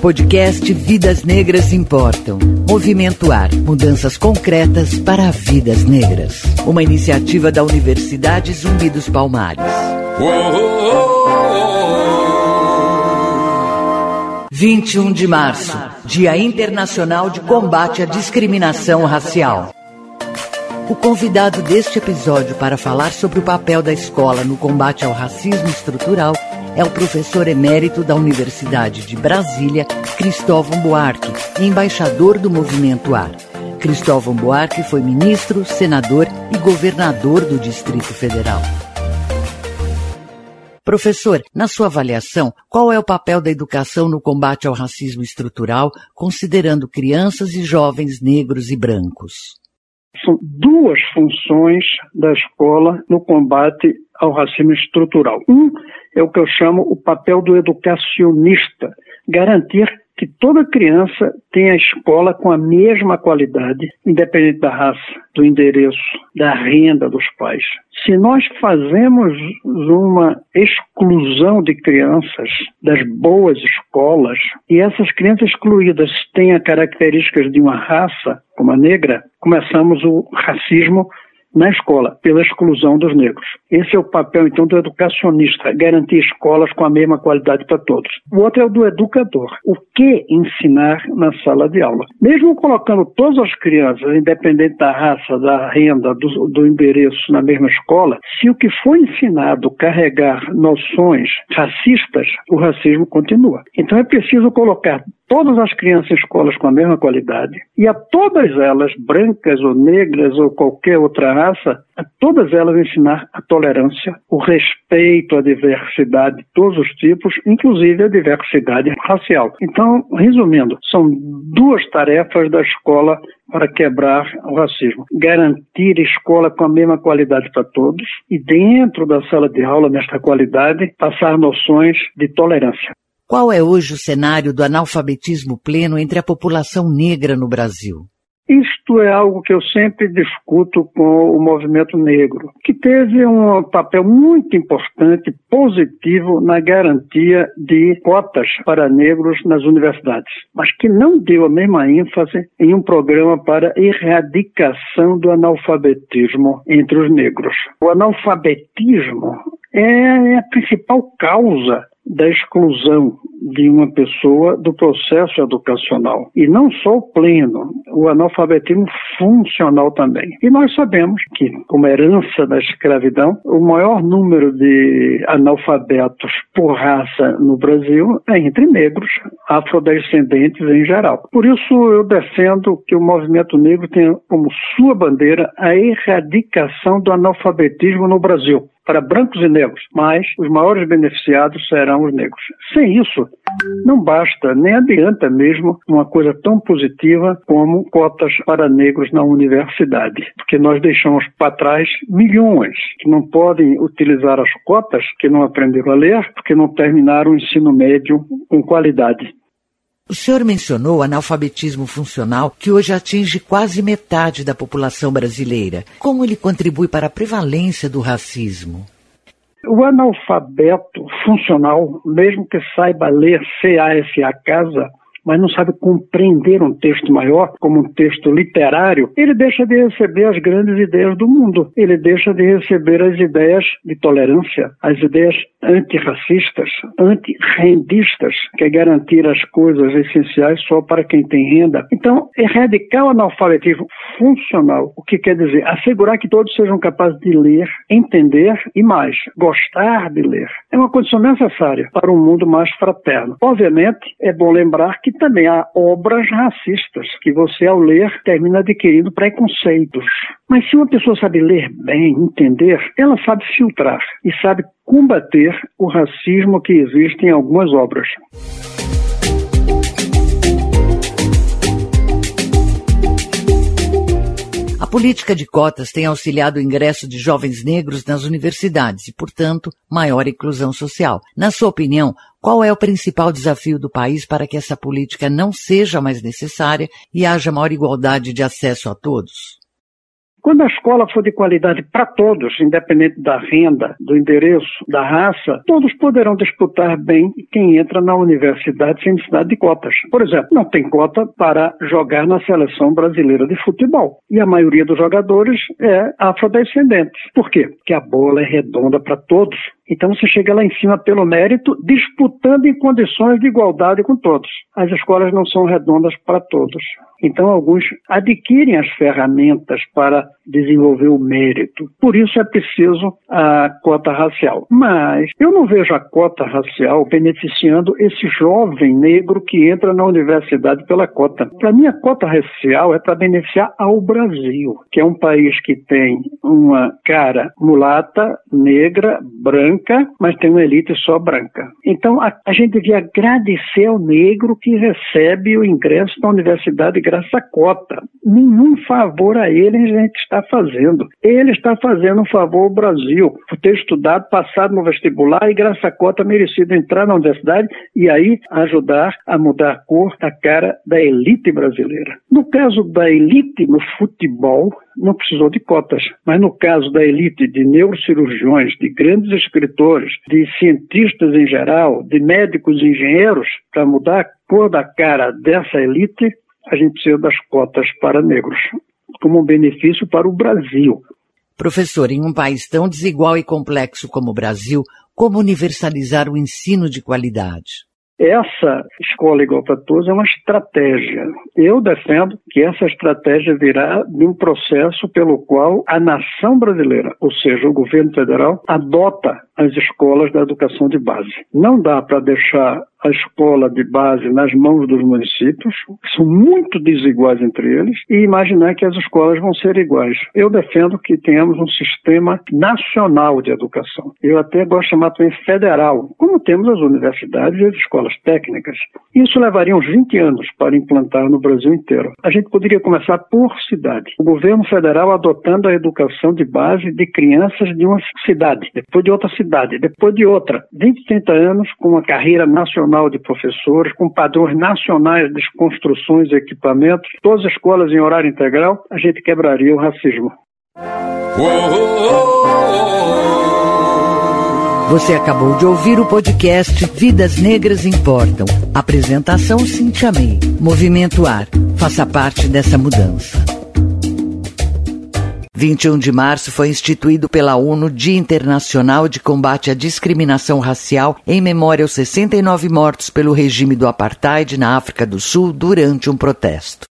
Podcast Vidas Negras Importam. Movimento Ar. Mudanças concretas para vidas negras. Uma iniciativa da Universidade Zumbi dos Palmares. 21 de março, Dia Internacional de Combate à Discriminação Racial. O convidado deste episódio para falar sobre o papel da escola no combate ao racismo estrutural é o professor emérito da Universidade de Brasília, Cristóvão Buarque, embaixador do Movimento AR. Cristóvão Buarque foi ministro, senador e governador do Distrito Federal. Professor, na sua avaliação, qual é o papel da educação no combate ao racismo estrutural, considerando crianças e jovens negros e brancos? São duas funções da escola no combate ao racismo estrutural. Um é o que eu chamo o papel do educacionista, garantir que toda criança tenha escola com a mesma qualidade, independente da raça, do endereço, da renda dos pais. Se nós fazemos uma exclusão de crianças das boas escolas e essas crianças excluídas as características de uma raça, como a negra, começamos o racismo na escola, pela exclusão dos negros. Esse é o papel, então, do educacionista, garantir escolas com a mesma qualidade para todos. O outro é o do educador. O que ensinar na sala de aula? Mesmo colocando todas as crianças, independente da raça, da renda, do, do endereço, na mesma escola, se o que foi ensinado carregar noções racistas, o racismo continua. Então é preciso colocar todas as crianças em escolas com a mesma qualidade e a todas elas, brancas ou negras ou qualquer outra raça, a todas elas ensinar a tolerância, o respeito à diversidade de todos os tipos, inclusive a diversidade racial. Então, resumindo, são duas tarefas da escola para quebrar o racismo. Garantir escola com a mesma qualidade para todos e, dentro da sala de aula, nesta qualidade, passar noções de tolerância. Qual é hoje o cenário do analfabetismo pleno entre a população negra no Brasil? Isto é algo que eu sempre discuto com o movimento negro, que teve um papel muito importante, positivo, na garantia de cotas para negros nas universidades, mas que não deu a mesma ênfase em um programa para erradicação do analfabetismo entre os negros. O analfabetismo é a principal causa da exclusão de uma pessoa do processo educacional. E não só o pleno, o analfabetismo funcional também. E nós sabemos que, como herança da escravidão, o maior número de analfabetos por raça no Brasil é entre negros, afrodescendentes em geral. Por isso eu defendo que o movimento negro tenha como sua bandeira a erradicação do analfabetismo no Brasil para brancos e negros, mas os maiores beneficiados serão os negros. Sem isso, não basta, nem adianta mesmo uma coisa tão positiva como cotas para negros na universidade, porque nós deixamos para trás milhões que não podem utilizar as cotas, que não aprenderam a ler, porque não terminaram o ensino médio com qualidade. O senhor mencionou analfabetismo funcional, que hoje atinge quase metade da população brasileira. Como ele contribui para a prevalência do racismo? O analfabeto funcional, mesmo que saiba ler CASA casa, mas não sabe compreender um texto maior, como um texto literário, ele deixa de receber as grandes ideias do mundo. Ele deixa de receber as ideias de tolerância, as ideias antirracistas, antirrendistas, que é garantir as coisas essenciais só para quem tem renda. Então, erradicar o analfabetismo funcional, o que quer dizer assegurar que todos sejam capazes de ler, entender e mais, gostar de ler. É uma condição necessária para um mundo mais fraterno. Obviamente, é bom lembrar que também há obras racistas, que você, ao ler, termina adquirindo preconceitos. Mas se uma pessoa sabe ler bem, entender, ela sabe filtrar e sabe combater o racismo que existe em algumas obras. Política de cotas tem auxiliado o ingresso de jovens negros nas universidades e, portanto, maior inclusão social. Na sua opinião, qual é o principal desafio do país para que essa política não seja mais necessária e haja maior igualdade de acesso a todos? Quando a escola for de qualidade para todos, independente da renda, do endereço, da raça, todos poderão disputar bem quem entra na universidade sem necessidade de cotas. Por exemplo, não tem cota para jogar na seleção brasileira de futebol. E a maioria dos jogadores é afrodescendente. Por quê? Porque a bola é redonda para todos. Então você chega lá em cima pelo mérito, disputando em condições de igualdade com todos. As escolas não são redondas para todos. Então, alguns adquirem as ferramentas para desenvolver o mérito. Por isso é preciso a cota racial. Mas eu não vejo a cota racial beneficiando esse jovem negro que entra na universidade pela cota. Para mim, a cota racial é para beneficiar ao Brasil, que é um país que tem uma cara mulata, negra, branca, mas tem uma elite só branca. Então, a, a gente devia agradecer ao negro que recebe o ingresso na universidade graças à cota. Nenhum favor a ele a gente está fazendo. Ele está fazendo um favor ao Brasil, por ter estudado, passado no vestibular e graças à cota merecido entrar na universidade e aí ajudar a mudar a cor da cara da elite brasileira. No caso da elite no futebol, não precisou de cotas, mas no caso da elite de neurocirurgiões, de grandes escritores, de cientistas em geral, de médicos e engenheiros, para mudar a cor da cara dessa elite, a gente precisa das cotas para negros, como um benefício para o Brasil. Professor, em um país tão desigual e complexo como o Brasil, como universalizar o ensino de qualidade? Essa escola igual para todos é uma estratégia. Eu defendo que essa estratégia virá de um processo pelo qual a nação brasileira, ou seja, o governo federal, adota as escolas da educação de base. Não dá para deixar a escola de base nas mãos dos municípios, que são muito desiguais entre eles, e imaginar que as escolas vão ser iguais. Eu defendo que tenhamos um sistema nacional de educação. Eu até gosto de chamar também federal, como temos as universidades e as escolas técnicas. Isso levaria uns 20 anos para implantar no Brasil inteiro. A gente poderia começar por cidade. O governo federal adotando a educação de base de crianças de uma cidade, depois de outra cidade, depois de outra. 20, 30 anos com uma carreira nacional nacional de professores, com padrões nacionais de construções e equipamentos, todas as escolas em horário integral, a gente quebraria o racismo. Você acabou de ouvir o podcast Vidas Negras Importam. Apresentação Cintia May. Movimento Ar. Faça parte dessa mudança. 21 de março foi instituído pela ONU Dia Internacional de Combate à Discriminação Racial em memória aos 69 mortos pelo regime do apartheid na África do Sul durante um protesto.